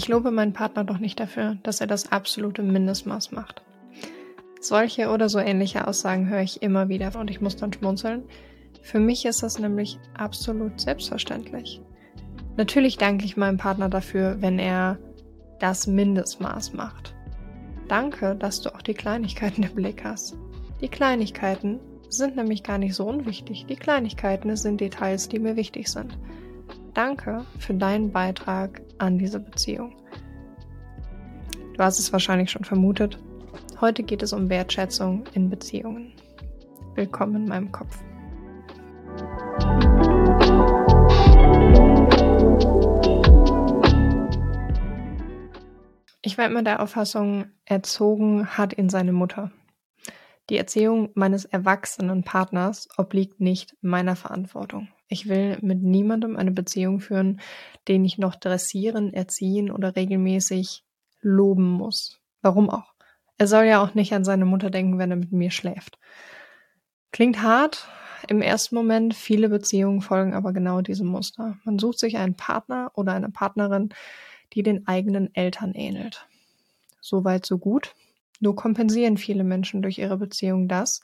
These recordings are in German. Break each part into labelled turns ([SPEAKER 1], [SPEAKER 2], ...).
[SPEAKER 1] Ich lobe meinen Partner doch nicht dafür, dass er das absolute Mindestmaß macht. Solche oder so ähnliche Aussagen höre ich immer wieder und ich muss dann schmunzeln. Für mich ist das nämlich absolut selbstverständlich. Natürlich danke ich meinem Partner dafür, wenn er das Mindestmaß macht. Danke, dass du auch die Kleinigkeiten im Blick hast. Die Kleinigkeiten sind nämlich gar nicht so unwichtig. Die Kleinigkeiten sind Details, die mir wichtig sind. Danke für deinen Beitrag an diese Beziehung. Du hast es wahrscheinlich schon vermutet. Heute geht es um Wertschätzung in Beziehungen. Willkommen in meinem Kopf. Ich war immer der Auffassung, erzogen hat ihn seine Mutter. Die Erziehung meines erwachsenen Partners obliegt nicht meiner Verantwortung. Ich will mit niemandem eine Beziehung führen, den ich noch dressieren, erziehen oder regelmäßig loben muss. Warum auch? Er soll ja auch nicht an seine Mutter denken, wenn er mit mir schläft. Klingt hart im ersten Moment, viele Beziehungen folgen aber genau diesem Muster. Man sucht sich einen Partner oder eine Partnerin, die den eigenen Eltern ähnelt. Soweit, so gut. Nur kompensieren viele Menschen durch ihre Beziehung das,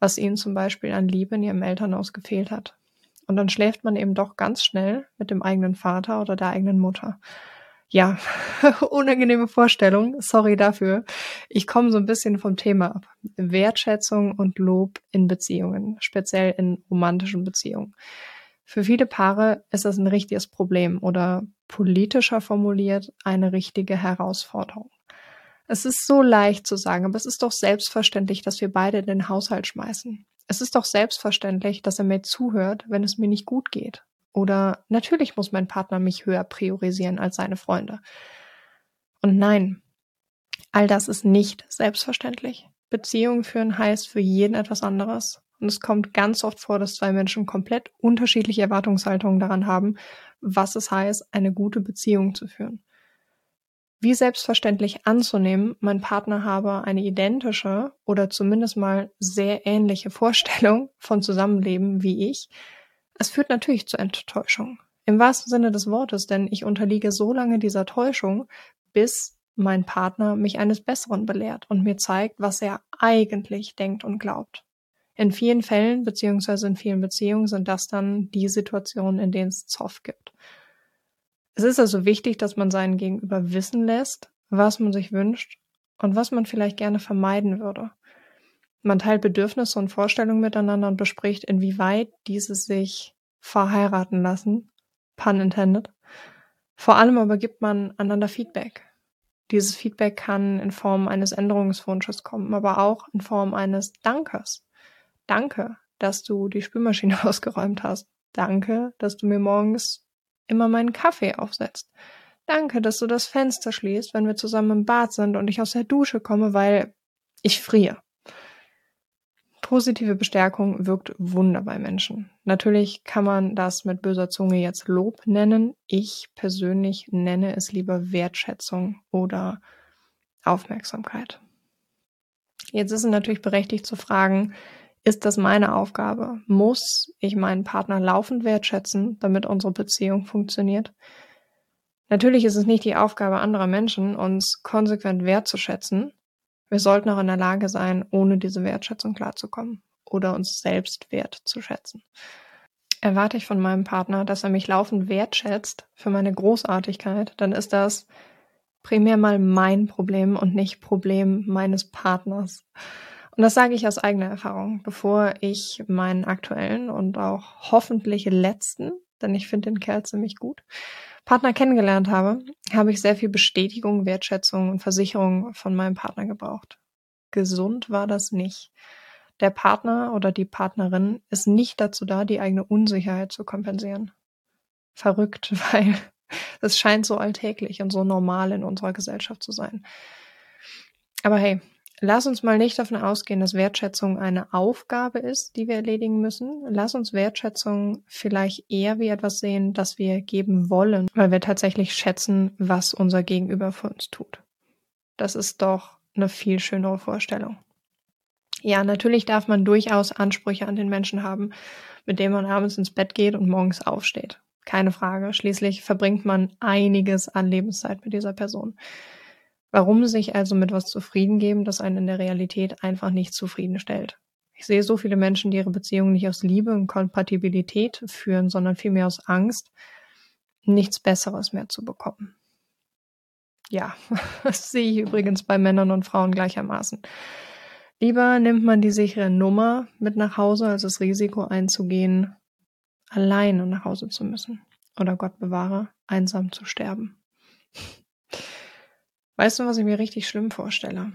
[SPEAKER 1] was ihnen zum Beispiel an Liebe in ihrem Elternhaus gefehlt hat. Und dann schläft man eben doch ganz schnell mit dem eigenen Vater oder der eigenen Mutter. Ja, unangenehme Vorstellung, sorry dafür. Ich komme so ein bisschen vom Thema ab. Wertschätzung und Lob in Beziehungen, speziell in romantischen Beziehungen. Für viele Paare ist das ein richtiges Problem oder politischer formuliert eine richtige Herausforderung. Es ist so leicht zu sagen, aber es ist doch selbstverständlich, dass wir beide in den Haushalt schmeißen. Es ist doch selbstverständlich, dass er mir zuhört, wenn es mir nicht gut geht. Oder natürlich muss mein Partner mich höher priorisieren als seine Freunde. Und nein, all das ist nicht selbstverständlich. Beziehungen führen heißt für jeden etwas anderes. Und es kommt ganz oft vor, dass zwei Menschen komplett unterschiedliche Erwartungshaltungen daran haben, was es heißt, eine gute Beziehung zu führen wie selbstverständlich anzunehmen, mein Partner habe eine identische oder zumindest mal sehr ähnliche Vorstellung von Zusammenleben wie ich, es führt natürlich zu Enttäuschung. Im wahrsten Sinne des Wortes, denn ich unterliege so lange dieser Täuschung, bis mein Partner mich eines Besseren belehrt und mir zeigt, was er eigentlich denkt und glaubt. In vielen Fällen beziehungsweise in vielen Beziehungen sind das dann die Situationen, in denen es Zoff gibt. Es ist also wichtig, dass man seinen Gegenüber wissen lässt, was man sich wünscht und was man vielleicht gerne vermeiden würde. Man teilt Bedürfnisse und Vorstellungen miteinander und bespricht, inwieweit diese sich verheiraten lassen. Pun intended. Vor allem aber gibt man einander Feedback. Dieses Feedback kann in Form eines Änderungswunsches kommen, aber auch in Form eines Dankes. Danke, dass du die Spülmaschine ausgeräumt hast. Danke, dass du mir morgens immer meinen Kaffee aufsetzt. Danke, dass du das Fenster schließt, wenn wir zusammen im Bad sind und ich aus der Dusche komme, weil ich friere. Positive Bestärkung wirkt Wunder bei Menschen. Natürlich kann man das mit böser Zunge jetzt Lob nennen. Ich persönlich nenne es lieber Wertschätzung oder Aufmerksamkeit. Jetzt ist es natürlich berechtigt zu fragen, ist das meine Aufgabe? Muss ich meinen Partner laufend wertschätzen, damit unsere Beziehung funktioniert? Natürlich ist es nicht die Aufgabe anderer Menschen, uns konsequent wertzuschätzen. Wir sollten auch in der Lage sein, ohne diese Wertschätzung klarzukommen oder uns selbst wertzuschätzen. Erwarte ich von meinem Partner, dass er mich laufend wertschätzt für meine Großartigkeit, dann ist das primär mal mein Problem und nicht Problem meines Partners. Und das sage ich aus eigener Erfahrung, bevor ich meinen aktuellen und auch hoffentlich letzten, denn ich finde den Kerl ziemlich gut, Partner kennengelernt habe, habe ich sehr viel Bestätigung, Wertschätzung und Versicherung von meinem Partner gebraucht. Gesund war das nicht. Der Partner oder die Partnerin ist nicht dazu da, die eigene Unsicherheit zu kompensieren. Verrückt, weil es scheint so alltäglich und so normal in unserer Gesellschaft zu sein. Aber hey, Lass uns mal nicht davon ausgehen, dass Wertschätzung eine Aufgabe ist, die wir erledigen müssen. Lass uns Wertschätzung vielleicht eher wie etwas sehen, das wir geben wollen, weil wir tatsächlich schätzen, was unser Gegenüber für uns tut. Das ist doch eine viel schönere Vorstellung. Ja, natürlich darf man durchaus Ansprüche an den Menschen haben, mit denen man abends ins Bett geht und morgens aufsteht. Keine Frage. Schließlich verbringt man einiges an Lebenszeit mit dieser Person. Warum sich also mit was zufrieden geben, das einen in der Realität einfach nicht zufriedenstellt? Ich sehe so viele Menschen, die ihre Beziehungen nicht aus Liebe und Kompatibilität führen, sondern vielmehr aus Angst, nichts Besseres mehr zu bekommen. Ja, das sehe ich übrigens bei Männern und Frauen gleichermaßen. Lieber nimmt man die sichere Nummer mit nach Hause, als das Risiko einzugehen, alleine nach Hause zu müssen. Oder Gott bewahre, einsam zu sterben. Weißt du, was ich mir richtig schlimm vorstelle?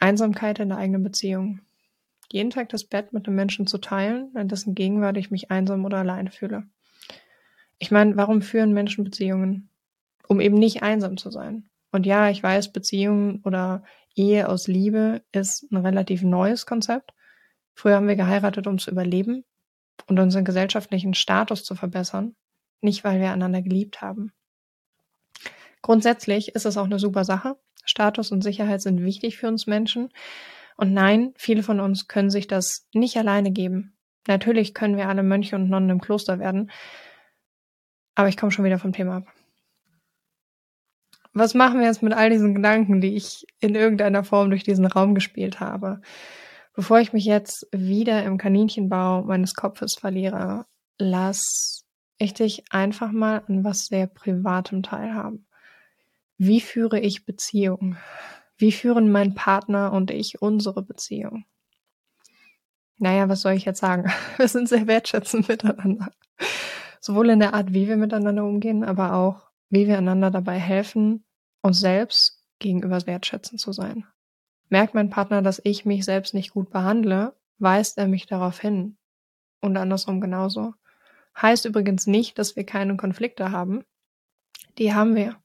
[SPEAKER 1] Einsamkeit in der eigenen Beziehung. Jeden Tag das Bett mit einem Menschen zu teilen, in dessen Gegenwart ich mich einsam oder alleine fühle. Ich meine, warum führen Menschen Beziehungen? Um eben nicht einsam zu sein. Und ja, ich weiß, Beziehungen oder Ehe aus Liebe ist ein relativ neues Konzept. Früher haben wir geheiratet, um zu überleben und unseren gesellschaftlichen Status zu verbessern, nicht weil wir einander geliebt haben. Grundsätzlich ist es auch eine super Sache. Status und Sicherheit sind wichtig für uns Menschen. Und nein, viele von uns können sich das nicht alleine geben. Natürlich können wir alle Mönche und Nonnen im Kloster werden. Aber ich komme schon wieder vom Thema ab. Was machen wir jetzt mit all diesen Gedanken, die ich in irgendeiner Form durch diesen Raum gespielt habe? Bevor ich mich jetzt wieder im Kaninchenbau meines Kopfes verliere, lass ich dich einfach mal an was sehr Privatem teilhaben. Wie führe ich Beziehung? Wie führen mein Partner und ich unsere Beziehung? Naja, was soll ich jetzt sagen? Wir sind sehr wertschätzend miteinander. Sowohl in der Art, wie wir miteinander umgehen, aber auch, wie wir einander dabei helfen, uns selbst gegenüber wertschätzend zu sein. Merkt mein Partner, dass ich mich selbst nicht gut behandle, weist er mich darauf hin. Und andersrum genauso. Heißt übrigens nicht, dass wir keine Konflikte haben. Die haben wir.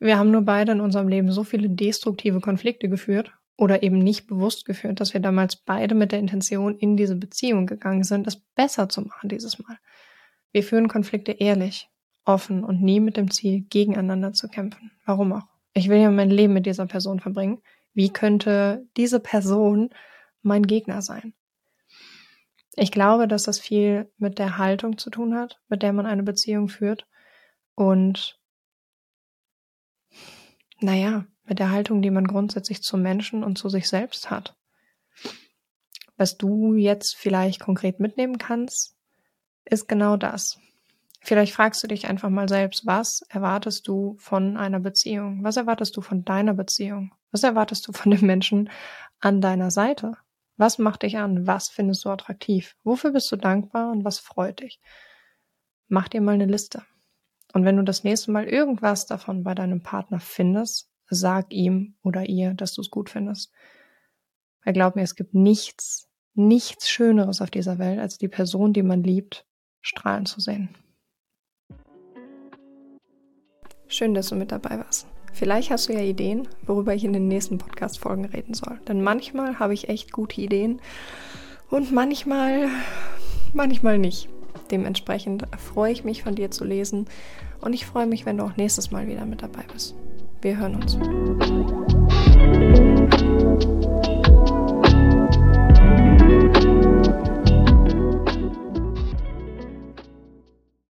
[SPEAKER 1] Wir haben nur beide in unserem Leben so viele destruktive Konflikte geführt oder eben nicht bewusst geführt, dass wir damals beide mit der Intention in diese Beziehung gegangen sind, es besser zu machen dieses Mal. Wir führen Konflikte ehrlich, offen und nie mit dem Ziel, gegeneinander zu kämpfen. Warum auch? Ich will ja mein Leben mit dieser Person verbringen. Wie könnte diese Person mein Gegner sein? Ich glaube, dass das viel mit der Haltung zu tun hat, mit der man eine Beziehung führt und naja, mit der Haltung, die man grundsätzlich zu Menschen und zu sich selbst hat. Was du jetzt vielleicht konkret mitnehmen kannst, ist genau das. Vielleicht fragst du dich einfach mal selbst, was erwartest du von einer Beziehung? Was erwartest du von deiner Beziehung? Was erwartest du von den Menschen an deiner Seite? Was macht dich an? Was findest du attraktiv? Wofür bist du dankbar und was freut dich? Mach dir mal eine Liste. Und wenn du das nächste Mal irgendwas davon bei deinem Partner findest, sag ihm oder ihr, dass du es gut findest. Weil glaub mir, es gibt nichts, nichts Schöneres auf dieser Welt, als die Person, die man liebt, strahlen zu sehen. Schön, dass du mit dabei warst. Vielleicht hast du ja Ideen, worüber ich in den nächsten Podcast-Folgen reden soll. Denn manchmal habe ich echt gute Ideen und manchmal, manchmal nicht. Dementsprechend freue ich mich von dir zu lesen und ich freue mich, wenn du auch nächstes Mal wieder mit dabei bist. Wir hören uns.